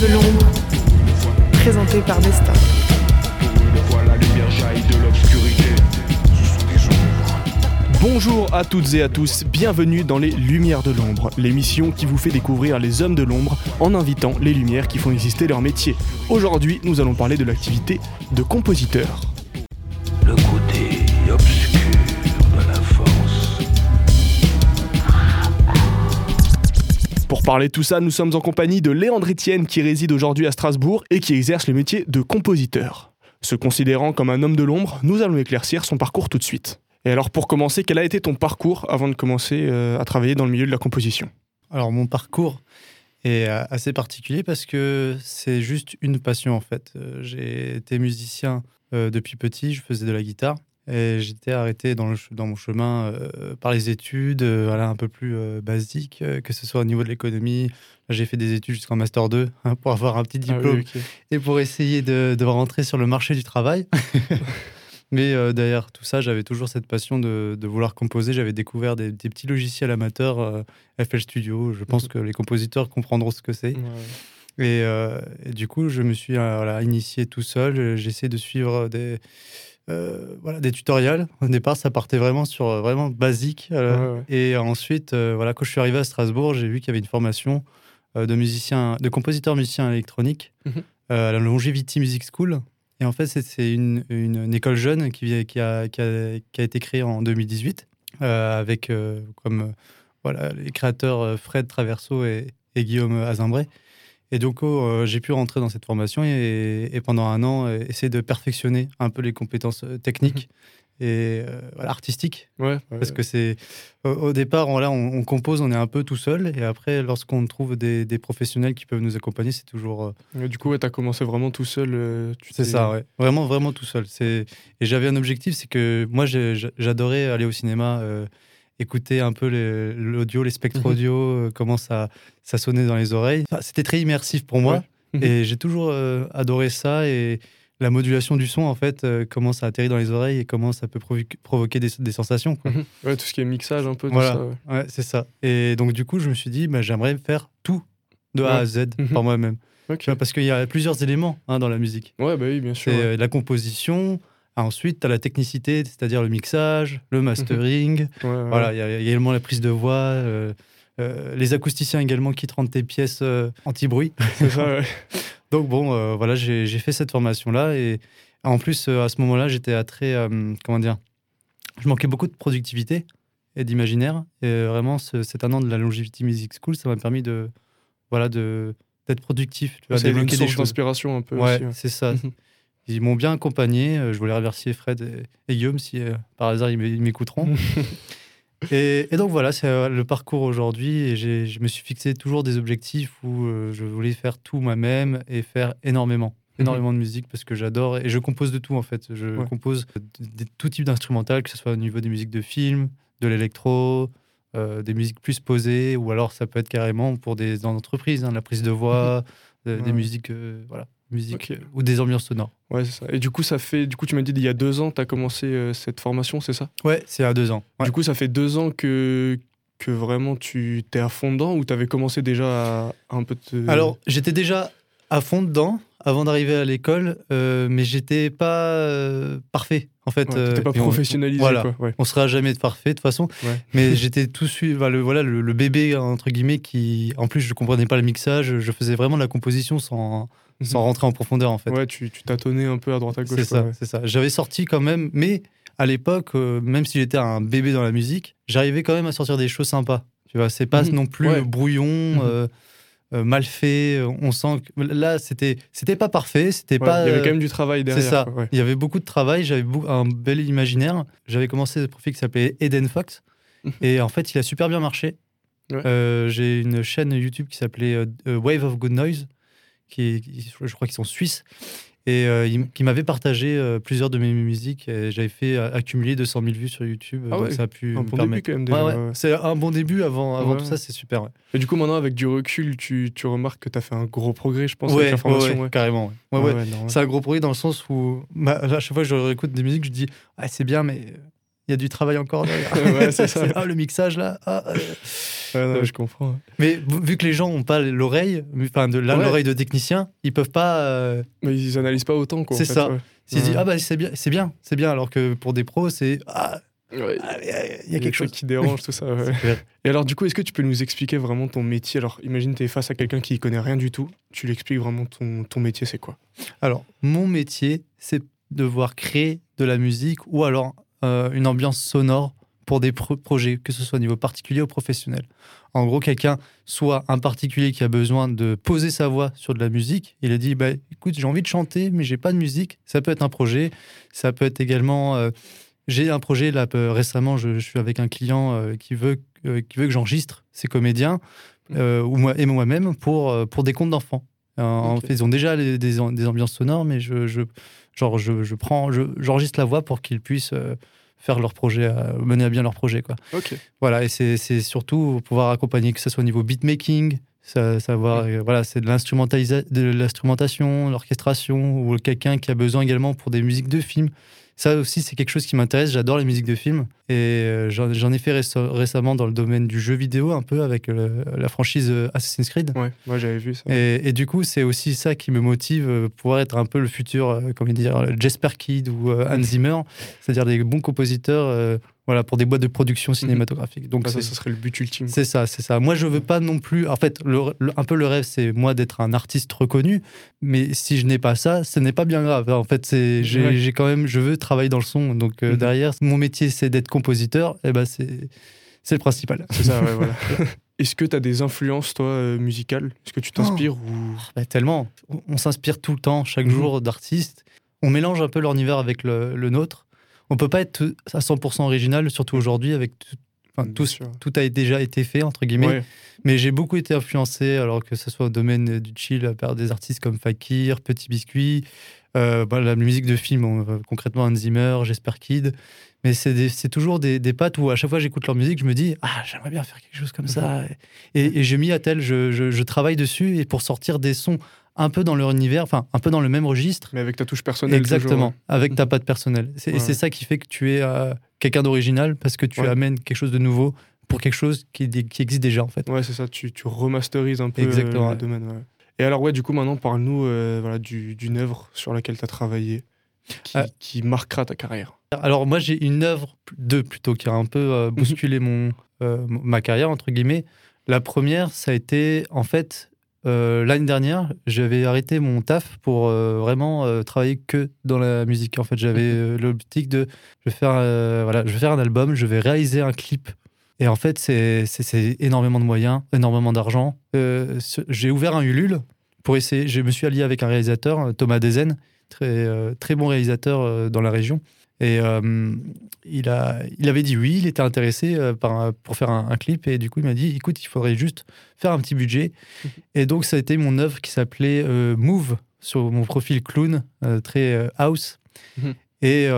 De l'ombre, présenté par Nesta. Bonjour à toutes et à tous, bienvenue dans les Lumières de l'ombre, l'émission qui vous fait découvrir les hommes de l'ombre en invitant les lumières qui font exister leur métier. Aujourd'hui, nous allons parler de l'activité de compositeur. Parler de tout ça, nous sommes en compagnie de Léandre Etienne qui réside aujourd'hui à Strasbourg et qui exerce le métier de compositeur. Se considérant comme un homme de l'ombre, nous allons éclaircir son parcours tout de suite. Et alors pour commencer, quel a été ton parcours avant de commencer euh, à travailler dans le milieu de la composition? Alors mon parcours est euh, assez particulier parce que c'est juste une passion en fait. Euh, J'ai été musicien depuis petit, je faisais de la guitare j'étais arrêté dans, le dans mon chemin euh, par les études, euh, voilà, un peu plus euh, basiques, euh, que ce soit au niveau de l'économie. J'ai fait des études jusqu'en master 2 hein, pour avoir un petit Ah diplôme et pour essayer de, de rentrer sur le marché du travail. Mais derrière tout ça, j'avais toujours cette passion de, de vouloir composer. J'avais découvert des, des petits logiciels amateurs, FL Studio. Je pense que les compositeurs comprendront ce que c'est. Et, et du coup, je me suis voilà, initié tout seul. J'ai essayé de suivre des, euh, voilà, des tutoriels. Au départ, ça partait vraiment sur euh, vraiment basique. euh, Ouais, ouais. Et ensuite, euh, voilà, quand je suis arrivé à Strasbourg, j'ai vu qu'il y avait une formation de musicien, de compositeur musicien électronique Mhm. à la Longevity Music School. Et en fait, c'est- une, une, une école jeune qui, a, qui, a, qui a été créée en 2018 euh, avec comme voilà, les créateurs Fred Traverso et, et Guillaume Azimbray. Et donc, oh, euh, j'ai pu rentrer dans cette formation et, et pendant un an, euh, essayer de perfectionner un peu les compétences euh, techniques et euh, voilà, artistiques. Ouais, ouais, Parce que c'est au, départ, on, on compose, on est un peu tout seul, et après, lorsqu'on trouve des, des professionnels qui peuvent nous accompagner, c'est toujours. Du coup, ouais, t'as commencé vraiment tout seul. tu c'est ça, ouais. Vraiment, vraiment tout seul. Et j'avais un objectif, c'est que moi, j'adorais aller au cinéma, écouter un peu les- l'audio, les spectres Mhm. audio, euh, comment ça, ça sonnait dans les oreilles. Enfin, C'était très immersif pour moi, Ouais. Mhm. et j'ai toujours euh, adoré ça et la modulation du son, en fait, euh, comment ça atterrit dans les oreilles et comment ça peut provoquer, provoquer des, des sensations. quoi. Mhm. Ouais, tout ce qui est mixage un peu, tout Voilà. ouais. Ouais, c'est ça. Et donc, du coup, je me suis dit, bah, j'aimerais faire tout de A à Z par moi-même. Parce qu'il y a plusieurs éléments hein, dans la musique. Ouais, bah oui, bien sûr. Euh, la composition. Ensuite, tu as la technicité, c'est-à-dire le mixage, le mastering. Ouais, ouais. Voilà, il y, a il y a également la prise de voix, euh, euh, les acousticiens également qui te rendent tes pièces euh, anti-bruit. Donc, bon, voilà, j'ai fait cette formation-là. Et en plus, à ce moment-là, j'étais à très. comment dire Je manquais beaucoup de productivité et d'imaginaire. Et vraiment, ce- cet un an de la Longevity Music School, ça m'a permis de. Voilà, de d'être productif, tu vois, débloquer des choses. d'inspiration un peu ouais. c'est ça. Mhm. Ils m'ont bien accompagné. euh, Je voulais remercier Fred et, et Guillaume si euh, par hasard ils m'é- ils m'écouteront. et, et donc voilà, c'est euh, le parcours aujourd'hui. Et je me suis fixé toujours des objectifs où euh, je voulais faire tout moi-même et faire énormément. Énormément de musique parce que j'adore et je compose de tout en fait. Je Ouais. compose de, de tout type d'instrumental, que ce soit au niveau des musiques de film, de l'électro, euh, des musiques plus posées ou alors ça peut être carrément pour des entreprises, hein, la prise de voix, euh, des Ouais. musiques, euh, voilà, musique ou des ambiances sonores. Ouais, c'est ça. Et du coup, ça fait. Du coup, tu m'as dit il y a deux ans, tu as commencé euh, cette formation, c'est ça? Ouais, c'est à deux ans. Ouais. Du coup, ça fait deux ans que que vraiment tu t'es à fond dedans ou t'avais commencé déjà à, à un peu te. Alors, j'étais déjà à fond dedans avant d'arriver à l'école, euh, mais j'étais pas euh, parfait. En fait, Ouais, t'étais euh, pas et on- professionnalisé, voilà. quoi. Ouais. On sera jamais parfait de toute façon, Ouais. mais j'étais tout suivi. Voilà, le, voilà, le, le bébé entre guillemets qui, en plus, je comprenais pas le mixage. Je faisais vraiment de la composition sans, sans rentrer en profondeur en fait. Ouais, tu, tu tâtonnais un peu à droite à gauche. c'est ça, ouais. c'est ça. J'avais sorti quand même, mais à l'époque, euh, même si j'étais un bébé dans la musique, j'arrivais quand même à sortir des choses sympas. Tu vois, c'est pas Mhm. non plus Ouais. brouillon, Mhm. euh, euh, mal fait. On sent que là, c'était, c'était pas parfait, c'était Ouais, pas. il y avait quand même du travail derrière. c'est ça. quoi, ouais. Il y avait beaucoup de travail, j'avais un bel imaginaire. J'avais commencé ce profil qui s'appelait Eden Fox. Mhm. et en fait, il a super bien marché. J'ai une chaîne YouTube qui s'appelait Wave of Good Noise, qui, qui- je crois qu'ils sont suisses. et euh, qui m'avait partagé euh, plusieurs de mes musiques. et J'avais fait euh, accumuler 200 000 vues sur YouTube. Ah donc ouais, ça a pu Un me bon début permettre. quand même Ouais, ouais. C'est un bon début avant, avant tout ça, c'est super. Et du coup, maintenant, avec du recul, tu, tu remarques que tu as fait un gros progrès, je pense, avec la formation. carrément. ouais. C'est un gros progrès dans le sens où, bah, à chaque fois que je réécoute des musiques, je dis ah, c'est bien, mais il y a du travail encore derrière. Ouais, c'est ça. ah, le mixage là. ah, euh. Ouais, non, Ouais. je comprends. Mais vu que les gens n'ont pas l'oreille, enfin de Ouais. l'oreille de technicien, ils peuvent pas. euh, Mais ils analysent pas autant, quoi. C'est ça. ouais. s'ils disent ah bah c'est bien, c'est bien, c'est bien, alors que pour des pros c'est ah Ouais. ah, il y a- il y a des quelque chose qui dérange, tout ça. Et alors, du coup, est-ce que tu peux nous expliquer vraiment ton métier? Alors, imagine, tu es face à quelqu'un qui connaît rien du tout. Tu lui expliques vraiment ton, ton métier, c'est quoi? Alors, mon métier, c'est de devoir créer de la musique ou alors euh, une ambiance sonore pour des pro- projets, que ce soit au niveau particulier ou professionnel. En gros, quelqu'un, soit un particulier qui a besoin de poser sa voix sur de la musique, il a dit bah, écoute, j'ai envie de chanter, mais j'ai pas de musique. Ça peut être un projet, ça peut être également. euh, j'ai un projet là peu- récemment, je, je suis avec un client euh, qui veut euh, qui veut que j'enregistre ses comédiens euh, ou moi et moi-même pour pour des contes d'enfants. En fait, ils ont déjà les- des, des ambiances sonores, mais je, je genre je, je prends, je- j'enregistre la voix pour qu'ils puissent faire leur projet, à- mener à bien leur projet quoi. Voilà, et c'est surtout pouvoir accompagner, que ce soit au niveau beatmaking, savoir, euh, voilà, c'est de l'instrumentation, l'orchestration, ou quelqu'un qui a besoin également pour des musiques de films. Ça aussi, c'est quelque chose qui m'intéresse. J'adore les musiques de films. Et euh, j'en ai fait réce- récemment dans le domaine du jeu vidéo, un peu avec euh, la franchise euh, Assassin's Creed. Ouais, moi j'avais vu ça. Et, et du coup, c'est aussi ça qui me motive pouvoir être un peu le futur, comment dire, Jesper Kidd ou Hans Zimmer, c'est-à-dire des bons compositeurs voilà, pour des boîtes de production cinématographique. Donc, ça, ça serait le but ultime. c'est ça, c'est ça. Moi, je veux pas non plus. En fait, le- le- un peu le rêve, c'est moi d'être un artiste reconnu. Mais si je n'ai pas ça, ce n'est pas bien grave. En fait, c'est j'ai Ouais. quand même. Je veux travailler dans le son. Donc euh, Mhm. derrière, mon métier, c'est d'être compositeur. Et ben, c'est c'est le principal. C'est ça, ouais, voilà. Est-ce que tu as des influences, toi, euh, musicales? Est-ce que tu t'inspires ou... Bah, tellement. On, on s'inspire tout le temps, chaque Mhm. jour, d'artistes. On mélange un peu leur univers avec le, le nôtre. On peut pas être à 100% original, surtout aujourd'hui, avec tout, enfin, Bien tout, sûr. tout a déjà été fait, entre guillemets. Ouais. Mais j'ai beaucoup été influencé, alors que ce soit au domaine du chill, par des artistes comme Fakir, Petit Biscuit, euh, bah, la musique de film, on- euh, concrètement Hans Zimmer, Jesper Kidd. Mais c'est toujours des, des pattes où à chaque fois j'écoute leur musique, je me dis Ah, j'aimerais bien faire quelque chose comme ça. Et, et j'ai mis à tel, je, je- je travaille dessus et pour sortir des sons un peu dans leur univers, enfin un peu dans le même registre. Mais avec ta touche personnelle. Exactement, toujours, avec ta patte personnelle. Et c'est ça qui fait que tu es euh, quelqu'un d'original parce que tu Ouais. amènes quelque chose de nouveau pour quelque chose qui, qui existe déjà en fait. Ouais, c'est ça, tu, tu remasterises un peu euh, Exactement, le ouais. domaine. Et alors, ouais, du coup, maintenant, parle-nous euh, voilà, du- d'une œuvre sur laquelle tu as travaillé qui, Ah. qui marquera ta carrière. Alors moi j'ai une œuvre, deux plutôt, qui a un peu euh, Mhm. bousculé mon, euh, ma carrière, entre guillemets. La première, ça a été, en fait, euh, l'année dernière, j'avais arrêté mon taf pour euh, vraiment euh, travailler que dans la musique. En fait, j'avais euh, l'optique de, je vais, faire, voilà, je vais faire un album, je vais réaliser un clip. Et en fait, c'est- énormément de moyens, énormément d'argent. J'ai ouvert un Ulule pour essayer. Je me suis allié avec un réalisateur, Thomas Dezen, très, très bon réalisateur dans la région. Et euh, il, a, il avait dit oui, il était intéressé euh, par, pour faire un, un clip. Et du coup, il m'a dit écoute, il faudrait juste faire un petit budget. Et donc, ça a été mon œuvre qui s'appelait euh, Move sur mon profil clown, euh, très house. Mhm. Et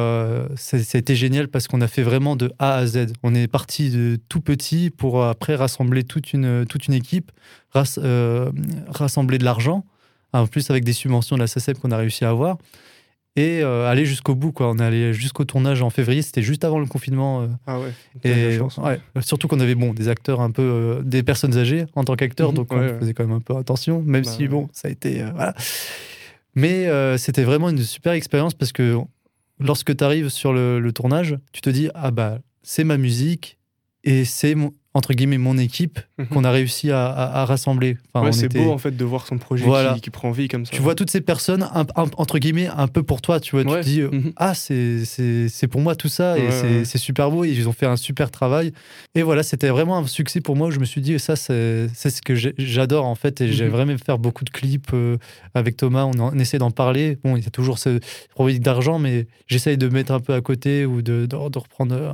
ça, ça a été génial parce qu'on a fait vraiment de A à Z. On est parti de tout petit pour après rassembler toute une, toute une équipe, rass- rassembler de l'argent, en plus avec des subventions de la SACEM qu'on a réussi à avoir, et euh, aller jusqu'au bout. Quoi. On est allé jusqu'au tournage en février, c'était juste avant le confinement. euh, Ah ouais. et chance. ouais, surtout qu'on avait bon, des acteurs un peu, euh, des personnes âgées en tant qu'acteurs, Mhm, donc on ouais, ouais. faisait quand même un peu attention, même Bah si bon, ça a été. voilà. Mais c'était vraiment une super expérience parce que lorsque tu arrives sur le, le tournage, tu te dis ah bah c'est ma musique et c'est entre guillemets mon équipe. Qu'on a réussi à, à- à rassembler. Enfin, Ouais, on c'est était- beau en fait de voir son projet Voilà. qui, qui prend vie comme ça. Tu vois toutes ces personnes un- un- entre guillemets un peu pour toi, tu vois, Ouais. tu te dis euh, Mhm. ah c'est pour moi tout ça et Ouais, c'est super beau et ils ont fait un super travail et voilà c'était vraiment un succès pour moi je me suis dit ça c'est ce que j'ai- j'adore en fait et Mhm. j'aimerais même faire beaucoup de clips euh, avec Thomas on, en- on essaie d'en parler bon il y a toujours ce problématique d'argent mais j'essaye de mettre un peu à côté ou de, de, de reprendre euh,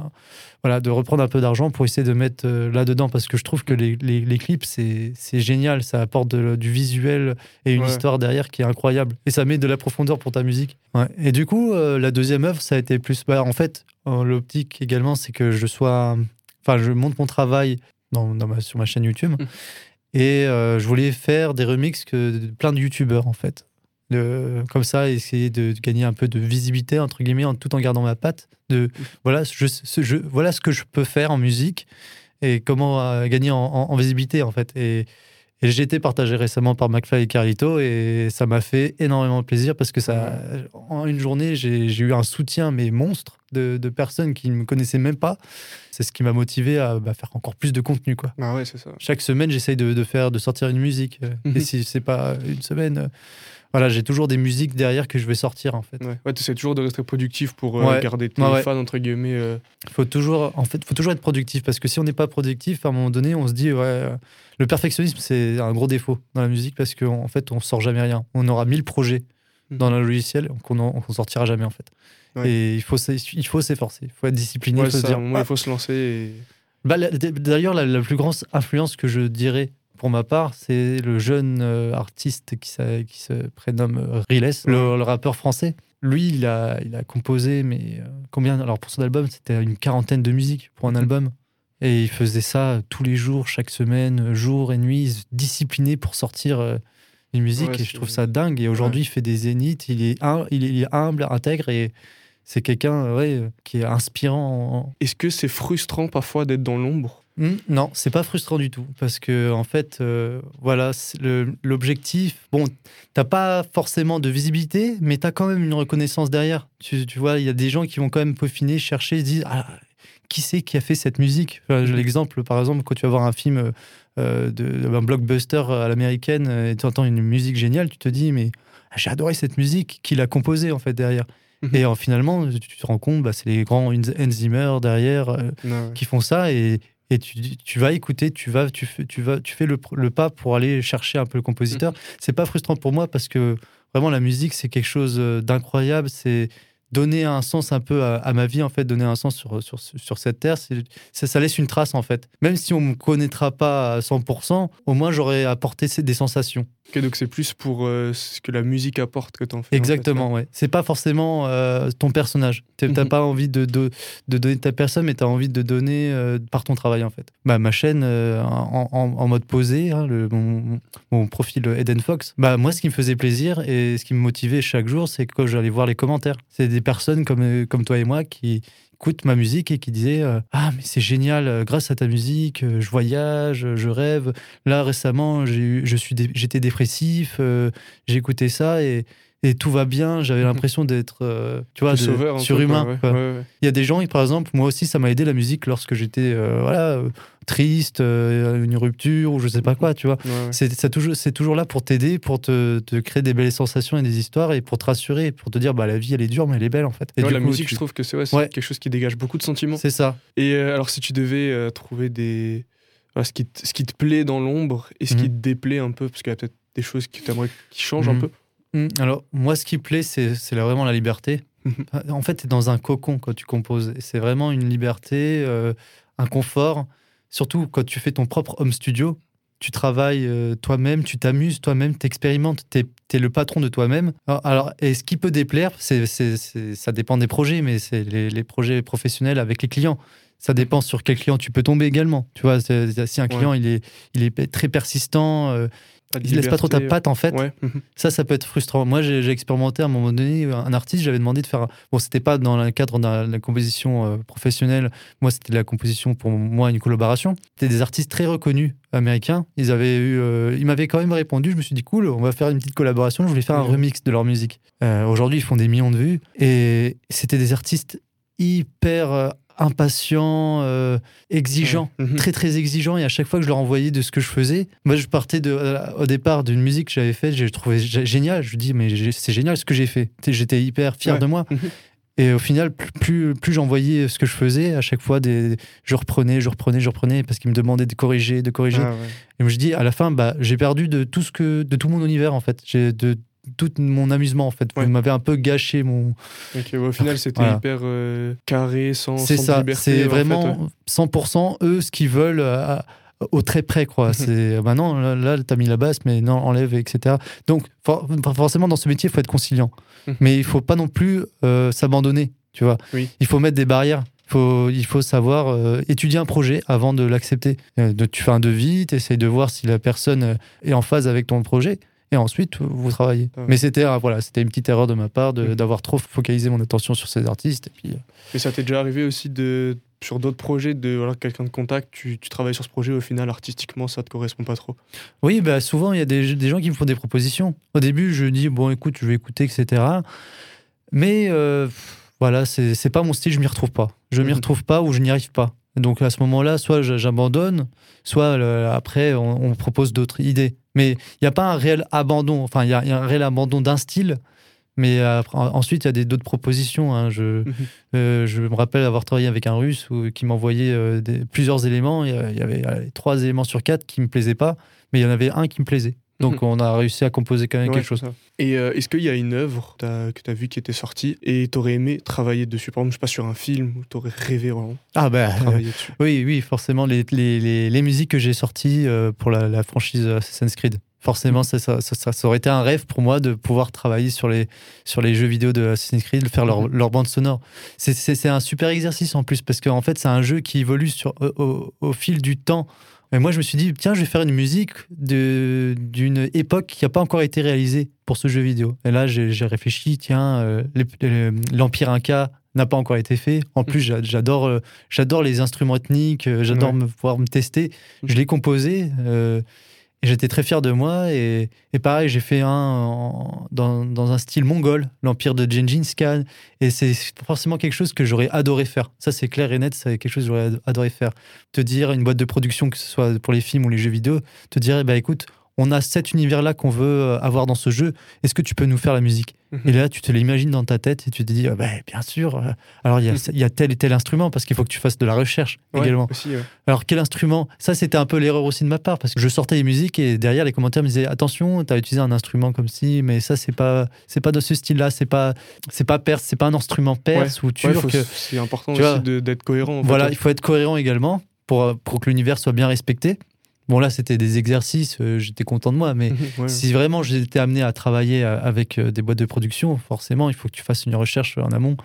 voilà de reprendre un peu d'argent pour essayer de mettre là dedans parce que je trouve que les, les, les clips c'est génial. Ça apporte de- du visuel et une Ouais. histoire derrière qui est incroyable. Et ça met de la profondeur pour ta musique. Ouais. et du coup euh, la deuxième œuvre ça a été plus bah, en fait euh, l'optique également c'est que je sois enfin je monte mon travail dans, dans ma, sur ma chaîne YouTube. Mhm. et euh, je voulais faire des remixes que de plein de youtubeurs en fait. De, comme ça essayer de, de gagner un peu de visibilité entre guillemets en, tout en gardant ma patte. De voilà je, ce- je- voilà ce que je peux faire en musique et comment euh, gagner en, en- en visibilité, en fait. Et, et j'ai été partagé récemment par McFly et Carlito, et ça m'a fait énormément plaisir parce que ça, en une journée, j'ai eu un soutien, mais monstre, de, de personnes qui ne me connaissaient même pas. C'est ce qui m'a motivé à bah, faire encore plus de contenu, quoi. Ouais, ça. Chaque semaine, j'essaye de, de faire, de sortir une musique. Mhm. Et si c'est pas une semaine, voilà, j'ai toujours des musiques derrière que je vais sortir, en fait. Ouais, ouais tu toujours de rester productif pour euh, Ouais. garder tes Ouais, fans, entre guillemets. euh. faut toujours en fait faut toujours être productif parce que si on n'est pas productif à un moment donné on se dit ouais euh, le perfectionnisme c'est un gros défaut dans la musique parce qu'en fait on sort jamais rien on aura 1000 projets Mhm. dans le logiciel qu'on en- qu'on sortira jamais en fait et il faut il faut s'efforcer il faut être discipliné il faut se dire moment, ah. il faut se lancer. et- Bah, d'ailleurs la, la plus grande influence que je dirais pour ma part, c'est le jeune euh, artiste qui, se prénomme euh, Riles, le, le rappeur français. Lui, il a, il a composé, mais euh, combien Alors pour son album, c'était une quarantaine de musiques pour un Mhm. album. Et il faisait ça tous les jours, chaque semaine, jour et nuit, discipliné pour sortir une musique. Ouais, et je trouve ça dingue. Et aujourd'hui, il fait des zéniths, il est, hum- il est, humble, intègre et c'est quelqu'un ouais, qui est inspirant Est-ce que c'est frustrant parfois d'être dans l'ombre? Hmm, non, c'est pas frustrant du tout parce que en fait, euh, voilà, l'objectif. Bon, t'as pas forcément de visibilité, mais t'as quand même une reconnaissance derrière. Tu, tu vois, il y a des gens qui vont quand même peaufiner, chercher, se disent ah, qui c'est qui a fait cette musique? Enfin, L'exemple, par exemple, quand tu vas voir un film euh, de un blockbuster à l'américaine euh, et tu entends une musique géniale, tu te dis mais ah, j'ai adoré cette musique, qui l'a composée en fait derrière. Mhm. Et finalement, tu te rends compte, bah, c'est les grands Hans Zimmer derrière. euh, Ouais. qui font ça et, et tu, tu vas écouter, tu vas, tu fais, tu vas, tu fais le, le pas pour aller chercher un peu le compositeur. C'est pas frustrant pour moi parce que vraiment la musique c'est quelque chose euh, d'incroyable. C'est donner un sens un peu à, à ma vie en fait, donner un sens sur, sur, sur cette terre. c'est- Ça, ça laisse une trace en fait. Même si on me connaîtra pas à 100%, au moins j'aurais apporté des sensations. Donc c'est plus pour euh, ce que la musique apporte que t'en fais. en fait, Exactement, ouais. C'est pas forcément euh, ton personnage. T'as Mhm. pas envie de, de, de donner ta personne, mais t'as envie de donner euh, par ton travail, en fait. Bah, ma chaîne, en, en- en mode posé, hein, le, mon, mon profil Eden Fox, bah, moi, ce qui me faisait plaisir et ce qui me motivait chaque jour, c'est que j'allais voir les commentaires. C'est des personnes comme, comme toi et moi qui écoutent ma musique et qui disaient euh, Ah, mais c'est génial, euh, grâce à ta musique, euh, je voyage, je rêve. Là, récemment, suis dé- j'étais dépressif, euh, j'ai écouté ça et, et tout va bien. J'avais l'impression d'être, euh, tu vois, de- surhumain. quoi, ouais. quoi. Ouais, ouais. Il y a des gens, par exemple, moi aussi, ça m'a aidé la musique lorsque j'étais euh, voilà, euh, triste, euh, une rupture ou je sais pas quoi, tu vois. C'est toujours, toujours là pour t'aider, pour te, te créer des belles sensations et des histoires et pour te rassurer, pour te dire bah la vie elle est dure mais elle est belle en fait. Et du la coup, musique, tu- je trouve que c'est quelque chose qui dégage beaucoup de sentiments. c'est ça. Et alors, si tu devais trouver des. voilà, ce, qui te, ce qui te plaît dans l'ombre et ce Mhm. qui te déplaît un peu, parce qu'il y a peut-être des choses que tu aimerais qui changent un Mhm. peu. Mm, Alors moi ce qui plaît c'est vraiment la liberté. Mhm. en fait, tu es dans un cocon quand tu composes. C'est vraiment une liberté, euh, un confort. Surtout quand tu fais ton propre home studio, tu travailles euh, toi-même, tu t'amuses toi-même, tu expérimentes, tu es, le patron de toi-même. Alors, alors, et ce qui peut déplaire, c'est, ça dépend des projets, mais c'est les, les projets professionnels avec les clients. Ça dépend sur quel client tu peux tomber également. Tu vois, si un client il est, il est très persistant, euh, Pas de il laisse pas trop ta patte en fait. Ouais. mhm. Ça, ça peut être frustrant. Moi, j'ai j'ai expérimenté à un moment donné, un artiste, j'avais demandé de faire. Bon, c'était pas dans le cadre de la, composition euh, professionnelle. Moi, c'était la composition pour moi, une collaboration. C'était des artistes très reconnus américains. Ils avaient eu, euh, ils m'avaient quand même répondu. Je me suis dit cool, on va faire une petite collaboration. Je voulais faire un remix de leur musique. Euh, Aujourd'hui, ils font des millions de vues et c'était des artistes hyper impatients, euh, exigeants Ouais. Mhm. très très exigeant et à chaque fois que je leur envoyais de ce que je faisais, moi je partais de, euh, au départ d'une musique que j'avais faite, j'ai trouvé gé- génial, je me dis mais c'est génial ce que j'ai fait, j'étais hyper fier Ouais. de moi. Mhm. Et au final, plus, plus, plus j'envoyais ce que je faisais, à chaque fois, des, je reprenais, je reprenais, je reprenais, parce qu'ils me demandaient de corriger, de corriger. Ah, ouais. Et je dis, à la fin, bah, j'ai perdu de tout ce que, de tout mon univers, en fait. J'ai de tout mon amusement, en fait. Ouais. Vous m'avez un peu gâché mon, Ok, ouais, au final, c'était Voilà. hyper euh, carré, sans, C'est ça, c'est fait, vraiment ouais. 100% eux ce qu'ils veulent euh, au très près quoi. c'est bah non là, là, t'as mis la basse mais non enlève etc. Donc for- forcément dans ce métier il faut être conciliant, Mhm. mais il faut pas non plus euh, s'abandonner, tu vois. Oui. Il faut mettre des barrières. Faut, il faut savoir euh, étudier un projet avant de l'accepter. Euh, tu fais un devis, tu essayes de voir si la personne est en phase avec ton projet. Et ensuite, vous travaillez. Ouais. Mais c'était euh, voilà, c'était une petite erreur de ma part Mhm. d'avoir trop focalisé mon attention sur ces artistes. Et puis, euh, Mais ça t'est déjà arrivé aussi de sur d'autres projets de voilà, quelqu'un de contact, tu, tu travailles sur ce projet, au final, artistiquement, ça te correspond pas trop? Oui, bah souvent, il y a des, des gens qui me font des propositions. Au début, je dis, bon, écoute, je vais écouter, etc. Mais euh, voilà, c'est pas mon style, je m'y retrouve pas. Je m'y Mhm. retrouve pas ou je n'y arrive pas. Donc à ce moment-là, soit j'abandonne, soit après, on, propose d'autres idées. Mais il n'y a pas un réel abandon. Enfin, il y, a il y a un réel abandon d'un style. Mais après- en- ensuite, il y a des- d'autres propositions. hein. Je, Mhm. euh, je me rappelle avoir travaillé avec un russe où- qui m'envoyait euh, des- plusieurs éléments. Il y avait allez, trois éléments sur quatre qui me plaisaient pas, mais il y en avait un qui me plaisait. Donc on a réussi à composer quand même Ouais, quelque chose. ça. Et euh, est-ce qu'il y a une œuvre que tu as vue qui était sortie et tu aurais aimé travailler dessus? Par exemple, je sais pas, sur un film où tu aurais rêvé vraiment Ah bah travailler dessus oui, oui, forcément les, les, les, les musiques que j'ai sorties euh, pour la, la franchise Assassin's Creed. Forcément, ça, ça, ça- ça- ça aurait été un rêve pour moi de pouvoir travailler sur les, sur les jeux vidéo de Assassin's Creed, faire leur, Mhm. leur bande sonore. C'est- un super exercice en plus parce qu'en fait, c'est un jeu qui évolue sur, au, au- au fil du temps. Et moi, je me suis dit, tiens, je vais faire une musique d'une époque qui n'a pas encore été réalisée pour ce jeu vidéo. Et là, j'ai réfléchi, tiens, euh, l'Empire Inca n'a pas encore été fait. En plus, j'adore euh, j'adore les instruments ethniques, euh, j'adore Ouais. me, pouvoir me tester. Je l'ai composé euh, j'étais très fier de moi. Et, pareil, j'ai fait un dans, un style mongol, l'Empire de Gengis Khan. Et c'est forcément quelque chose que j'aurais adoré faire. Ça, c'est clair et net, c'est quelque chose que j'aurais ad- adoré faire. Te dire, une boîte de production, que ce soit pour les films ou les jeux vidéo, te dire, bah, écoute, on a cet univers-là qu'on veut euh, avoir dans ce jeu. Est-ce que tu peux nous faire la musique? Et là, tu te l'imagines dans ta tête et tu te dis, ah, bah, bien sûr. euh, Alors, il y, a- il y a tel et tel instrument parce qu'il faut que tu fasses de la recherche Ouais, également. aussi, ouais. Alors, quel instrument? Ça, c'était un peu l'erreur aussi de ma part parce que je sortais les musiques et derrière, les commentaires me disaient attention, tu as utilisé un instrument comme ci, mais ça, c'est pas, c'est pas de ce style-là, c'est pas, c'est pas perse, c'est pas un instrument perse ou Ouais, turc. faut- c'est important tu aussi d'être cohérent. en fait, voilà, il faut être cohérent également pour, euh, pour que l'univers soit bien respecté. Bon, là, c'était des exercices, euh, j'étais content de moi, mais Ouais. si vraiment j'étais amené à travailler euh, avec euh, des boîtes de production, forcément, il faut que tu fasses une recherche en amont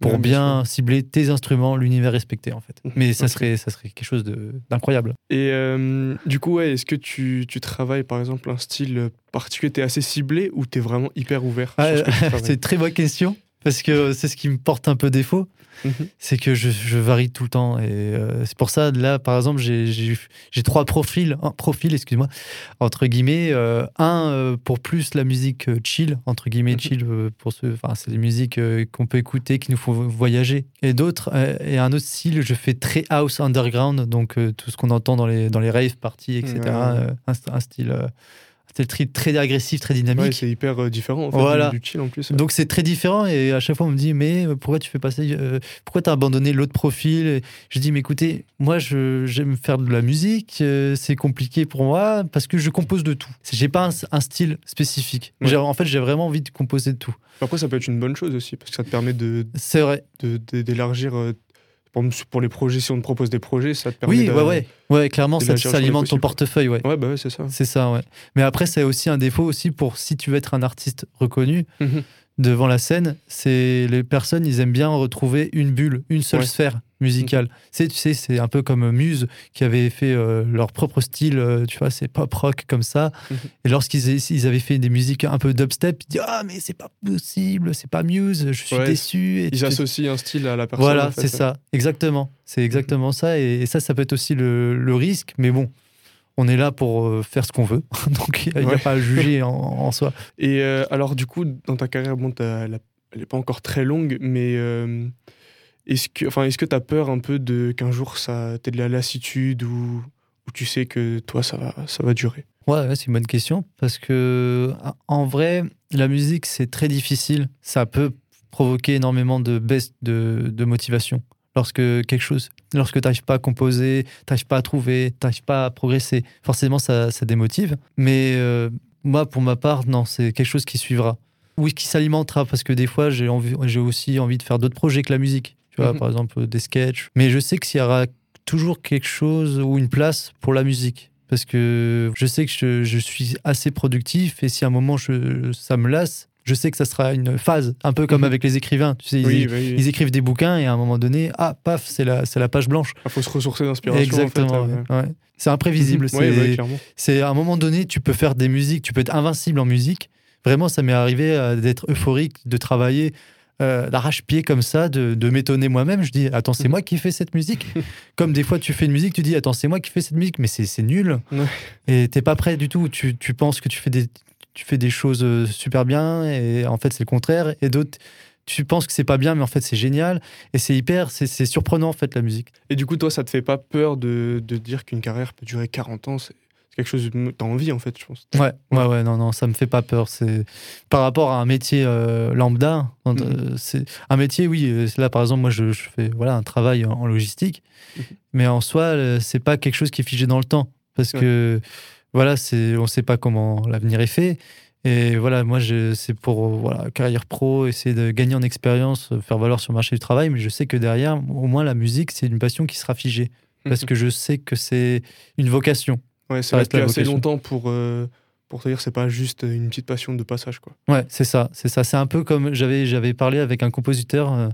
pour Ouais, bien cibler tes instruments, l'univers respecté, en fait. Mhm. Mais ça serait, ça serait quelque chose d'incroyable. Et euh, du coup, ouais, est-ce que tu, tu travailles par exemple un style particulier? T'es assez ciblé ou t'es vraiment hyper ouvert Ah, c'est une très bonne question, parce que c'est ce qui me porte un peu défaut. Mhm. c'est que je, je varie tout le temps. Et euh, c'est pour ça, là, par exemple, j'ai- trois profils, un profil, excuse-moi, entre guillemets. euh, un euh, pour plus la musique chill, entre guillemets, Mhm. chill, pour ceux, enfin, c'est des musiques qu'on peut écouter, qui nous font voyager. Et d'autres, et un autre style, je fais très house underground, donc tout ce qu'on entend dans les, dans les rave parties, etc. Un style. Euh, un style très, agressif, très dynamique. Ouais, c'est hyper euh, différent en fait, Voilà. du, chill en plus. Donc c'est très différent et à chaque fois on me dit mais pourquoi tu fais passer euh, pourquoi t'as abandonné l'autre profil? Et Je dis mais écoutez moi je j'aime faire de la musique euh, c'est compliqué pour moi parce que je compose de tout j'ai pas un, un style spécifique Ouais. En fait j'ai vraiment envie de composer de tout Après, ça peut être une bonne chose aussi parce que ça te permet de c'est vrai de- de- pour les projets, si on te propose des projets, ça te permet oui de- ouais ouais ouais clairement ça, ça alimente ton portefeuille ouais Ouais, bah ouais, c'est ça. c'est ça ouais mais après c'est aussi un défaut aussi pour si tu veux être un artiste reconnu Mhm. devant la scène, c'est les personnes, ils aiment bien retrouver une bulle, une seule Ouais. sphère musicale. C'est tu sais, c'est un peu comme Muse qui avait fait euh, leur propre style, euh, tu vois, c'est pop rock comme ça. Mhm. Et lorsqu'ils ils avaient fait des musiques un peu dubstep, ils disaient ah mais c'est pas possible, c'est pas Muse, je suis Ouais, déçu. Et Ils associent un style à la personne. voilà, en fait. c'est ça, exactement. C'est exactement ça. Et, et ça, ça peut être aussi le, le risque. Mais bon, on est là pour euh, faire ce qu'on veut. Donc, il n'y a Ouais. pas à juger en, en soi. Et euh, alors, du coup, dans ta carrière, bon, elle n'est pas encore très longue, mais euh, est-ce que enfin, est-ce que tu as peur un peu de qu'un jour ça t'ait de la lassitude ou, tu sais que toi, ça va, ça va durer? Ouais, c'est une bonne question. Parce que, en vrai, la musique, c'est très difficile. Ça peut provoquer énormément de baisse de, motivation. Lorsque quelque chose, lorsque tu n'arrives pas à composer, tu n'arrives pas à trouver, tu n'arrives pas à progresser, forcément, ça, ça démotive. Mais euh, moi, pour ma part, non, c'est quelque chose qui suivra. Oui, qui s'alimentera, parce que des fois, j'ai envie- j'ai aussi envie de faire d'autres projets que la musique. Tu vois, Mhm. par exemple, des sketchs. Mais je sais qu'il y aura toujours quelque chose ou une place pour la musique. Parce que je sais que je, je suis assez productif et si à un moment je, ça me lasse, je sais que ça sera une phase, un peu comme Mhm. avec les écrivains. Tu sais, ils, Oui, bah oui. ils écrivent des bouquins et à un moment donné, ah, paf, c'est la, c'est la page blanche. Il faut se ressourcer d'inspiration. Exactement. En fait, euh, ouais. Ouais. C'est imprévisible. Ouais, c'est, ouais, clairement. c'est à un moment donné, tu peux faire des musiques, tu peux être invincible en musique. Vraiment, ça m'est arrivé euh, d'être euphorique, de travailler euh, d'arrache-pied comme ça, de, de m'étonner moi-même. Je dis, attends, c'est moi qui fais cette musique. comme des fois, tu fais une musique, tu dis, attends, c'est moi qui fais cette musique, mais c'est nul. Ouais. Et t'es pas prêt du tout. Tu, tu penses que tu fais des, tu fais des choses euh, super bien, et en fait, c'est le contraire. Et d'autres, tu penses que c'est pas bien, mais en fait, c'est génial. Et c'est hyper, c'est surprenant, en fait, la musique. Et du coup, toi, ça te fait pas peur de, de dire qu'une carrière peut durer 40 ans quelque chose que t'as envie, en fait, je pense. Ouais, ouais, ouais, non, non, ça me fait pas peur. C'est par rapport à un métier euh, lambda, euh, Mhm. c'est un métier, oui. euh, Là, par exemple, moi, je, je fais voilà un travail en, en logistique, Mhm. mais en soi, euh, c'est pas quelque chose qui est figé dans le temps, parce Ouais. que voilà, c'est on sait pas comment l'avenir est fait. Et voilà, moi, c'est pour euh, voilà carrière pro, essayer de gagner en expérience, euh, faire valoir sur le marché du travail. Mais je sais que derrière, au moins, la musique, c'est une passion qui sera figée, parce Mhm. que je sais que c'est une vocation. Ouais, ça reste assez longtemps pour, euh, pour te dire que c'est pas juste une petite passion de passage, quoi. Ouais, c'est ça, c'est ça. C'est un peu comme j'avais j'avais parlé avec un compositeur euh,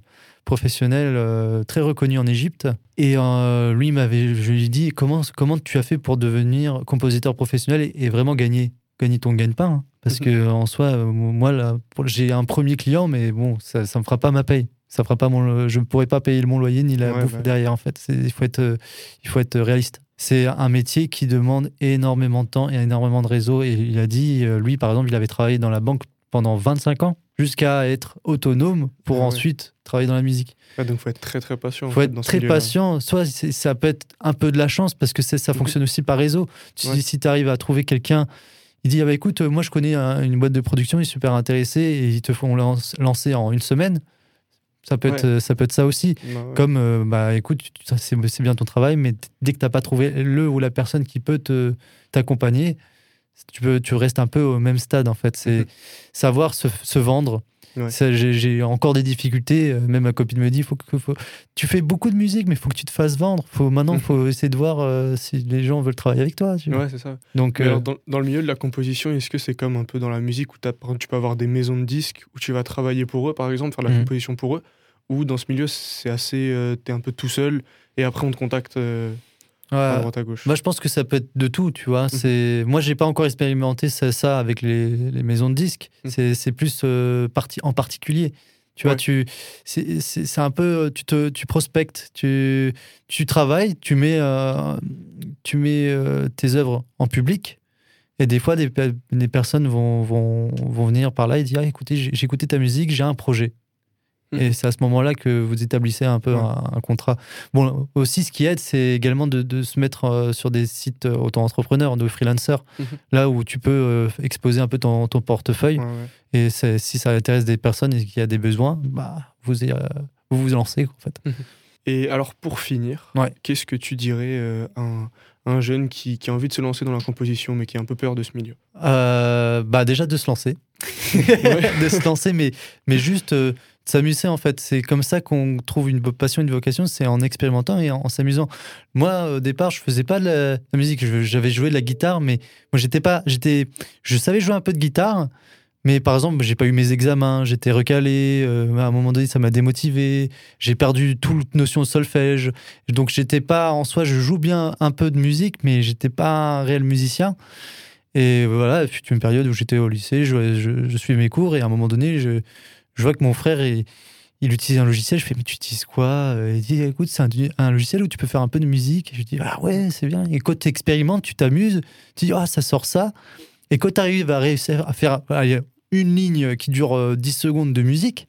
professionnel euh, très reconnu en Égypte et euh, lui m'avait je lui ai dit comment comment tu as fait pour devenir compositeur professionnel et, et vraiment gagner gagner ton gagne-pain hein? parce Mhm. que en soi moi là j'ai un premier client mais bon ça ça me fera pas ma paye. Ça fera pas mon je ne pourrai pas payer mon loyer ni la Ouais, bouffe ouais. derrière en fait. Il faut être il faut être réaliste. C'est un métier qui demande énormément de temps et énormément de réseau. Et il a dit, euh, lui, par exemple, il avait travaillé dans la banque pendant 25 ans jusqu'à être autonome pour Ah ensuite travailler dans la musique. Ouais, donc faut être très très patient. en Il faut fait, être dans très patient. Soit ça peut être un peu de la chance parce que ça Mhm. fonctionne aussi par réseau. Si, Ouais. si tu arrives à trouver quelqu'un, il dit ah bah, écoute, euh, moi je connais un- une boîte de production, ils sont super intéressés et ils te font lance- lancer en une semaine. Ça peut, être, Ouais. ça peut être ça aussi. Bah ouais. Comme, euh, bah écoute, c'est bien ton travail, mais dès que tu n'as pas trouvé le ou la personne qui peut t'accompagner, tu, peux, tu restes un peu au même stade en fait. C'est savoir se, se vendre. Ouais. Ça, J'ai encore des difficultés. euh, Même ma copine me dit faut que, faut- tu fais beaucoup de musique, mais il faut que tu te fasses vendre. Faut, maintenant, il Mhm. faut essayer de voir euh, si les gens veulent travailler avec toi. tu vois. Ouais, c'est ça. Donc, euh, alors, dans, dans le milieu de la composition, est-ce que c'est comme un peu dans la musique où tu peux avoir des maisons de disques où tu vas travailler pour eux, par exemple, faire de la Mhm. composition pour eux, ou dans ce milieu, c'est assez. euh, t'es un peu tout seul et après on te contacte à ouais. droite à gauche. Moi, je pense que ça peut être de tout, tu vois. C'est moi, j'ai pas encore expérimenté ça, ça avec les, les maisons de disques. Mhm. C'est c'est plus euh, parti, en particulier. Tu vois, Ouais. tu c'est c'est- c'est un peu euh, tu te tu prospectes, tu tu travailles, tu mets euh, tu mets euh, tes œuvres en public. Et des fois, des, des personnes vont, vont, vont venir par là et dire ah, écoutez, j'ai écouté ta musique, j'ai un projet. Mhm. Et c'est à ce moment-là que vous établissez un peu Ouais. un, un contrat. Bon, aussi, ce qui aide, c'est également de, de se mettre euh, sur des sites euh, auto-entrepreneurs, de freelancers, Mhm. là où tu peux euh, exposer un peu ton, ton portefeuille. Ouais, ouais. Et si ça intéresse des personnes et qu'il y a des besoins, bah, vous, euh, vous vous lancez, en fait. Et alors, pour finir, qu'est-ce que tu dirais euh, à un, un jeune qui, qui a envie de se lancer dans la composition, mais qui a un peu peur de ce milieu? Euh, bah déjà de se lancer, de se lancer, mais, mais juste euh, s'amuser en fait. C'est comme ça qu'on trouve une passion, une vocation, c'est en expérimentant et en, s'amusant. Moi, au départ, je faisais pas de la, musique. J'avais joué de la guitare, mais moi, j'étais pas, j'étais, je savais jouer un peu de guitare. Mais par exemple, j'ai pas eu mes examens, j'étais recalé, euh, à un moment donné, ça m'a démotivé, j'ai perdu toute notion de solfège. Donc, j'étais pas, en soi, je joue bien un peu de musique, mais j'étais pas un réel musicien. Et voilà, il fut une période où j'étais au lycée, je, je, je suivais mes cours, et à un moment donné, je, je vois que mon frère, il, il utilise un logiciel. Je fais, mais tu utilises quoi? Il dit, écoute, c'est un, un logiciel où tu peux faire un peu de musique. Et je dis, ah ouais, c'est bien. Et quand tu expérimentes, tu t'amuses, tu dis, ah, ça sort ça. Et quand tu arrives à réussir à faire une ligne qui dure euh, 10 secondes de musique,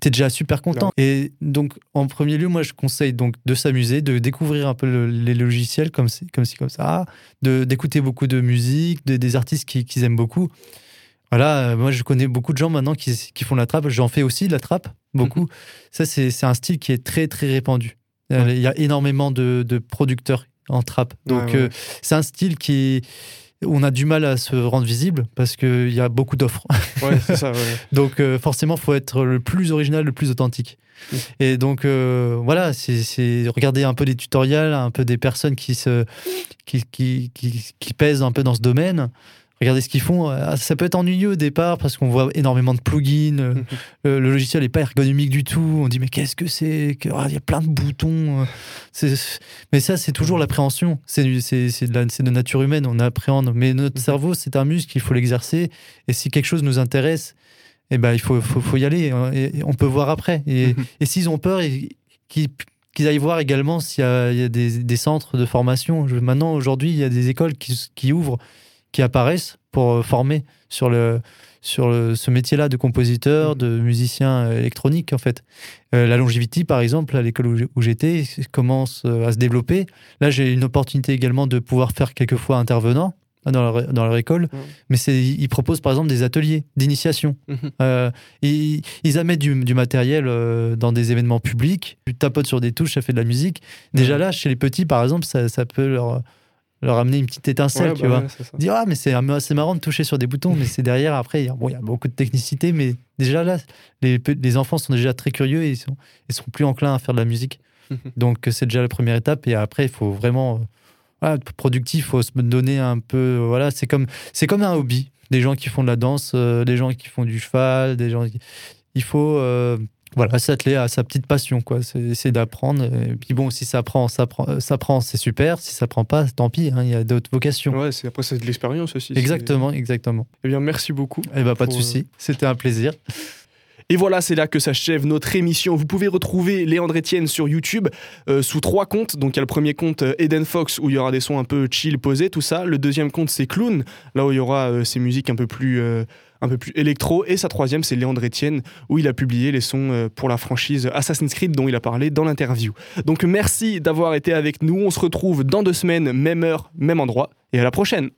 tu es déjà super content. Et donc, en premier lieu, moi, je conseille donc de s'amuser, de découvrir un peu le- les logiciels comme, comme ci, comme ça, d'écouter beaucoup de musique, de- des artistes qui- qu'ils aiment beaucoup. Voilà, euh, moi, je connais beaucoup de gens maintenant qui, qui font la trappe. J'en fais aussi de la trappe, beaucoup. Ça, c'est un style qui est très, très répandu. Euh, Il y a énormément de, de producteurs en trappe. Donc, Ouais, ouais. euh, c'est un style qui on a du mal à se rendre visible parce qu'il y a beaucoup d'offres. Ça. Donc euh, forcément, faut être le plus original, le plus authentique. Et donc euh, voilà, c'est c'est regarder un peu des tutoriels, un peu des personnes qui se qui, qui, qui, qui pèsent un peu dans ce domaine. Regardez ce qu'ils font. Ah, Ça peut être ennuyeux au départ parce qu'on voit énormément de plugins. euh. Le, le logiciel n'est pas ergonomique du tout. On dit mais qu'est-ce que c'est ah, Il y a plein de boutons. euh, Mais ça, c'est toujours l'appréhension. C'est de, la- c'est de nature humaine. On appréhende. Mais notre Mhm. cerveau, c'est un muscle. Il faut l'exercer. Et si quelque chose nous intéresse, eh ben, il faut, faut, faut y aller. et, et on peut voir après. Et, Mhm. et s'ils ont peur, qu'ils qu'ils aillent voir également s'il y a, il y a des, des centres de formation. Je- maintenant, aujourd'hui, il y a des écoles qui ouvrent, qui apparaissent pour euh, former sur, le, sur le- ce métier-là de compositeur, Mhm. de musicien euh, électronique, en fait. Euh, la longevity, par exemple, à l'école où j'étais, commence à se développer. Là, j'ai une opportunité également de pouvoir faire quelquefois intervenant dans leur, dans leur école. Mhm. Mais ils proposent, par exemple, des ateliers d'initiation. Mhm. Euh, ils, ils amènent du, du matériel euh, dans des événements publics. Tu tapotes sur des touches, ça fait de la musique. Déjà Ouais. là, chez les petits, par exemple, ça, ça peut leur, leur amener une petite étincelle, Ouais, tu bah vois. ouais. Dire, ah, mais c'est marrant de toucher sur des boutons, mais c'est derrière, après, il y a- bon, il y a beaucoup de technicité, mais déjà là, les, les enfants sont déjà très curieux et ils sont, ils sont plus enclins à faire de la musique. Donc, c'est déjà la première étape. Et après, il faut vraiment euh, voilà, être productif, il faut se donner un peu. euh, Voilà, c'est comme, comme un hobby. Des gens qui font de la danse, euh, des gens qui font du cheval, des gens qui- Il faut. euh, voilà, s'atteler à sa petite passion, quoi. C'est d'apprendre. Et puis bon, si ça prend, ça prend, euh, ça prend, c'est super. Si ça prend pas, tant pis. hein, Il y a d'autres vocations. Ouais, c'est après c'est de l'expérience aussi. Exactement, exactement. Eh bien, merci beaucoup. Eh ben, pas de Pour, euh, souci. C'était un plaisir. Et voilà, c'est là que s'achève notre émission. Vous pouvez retrouver Léandre Etienne sur YouTube euh, sous trois comptes. Donc il y a le premier compte euh, Eden Fox où il y aura des sons un peu chill, posés, tout ça. Le deuxième compte c'est Clown, là où il y aura euh, ces musiques un peu plus euh, un peu plus électro. Et sa troisième c'est Léandre Etienne où il a publié les sons euh, pour la franchise Assassin's Creed dont il a parlé dans l'interview. Donc merci d'avoir été avec nous. On se retrouve dans deux semaines, même heure, même endroit. Et à la prochaine.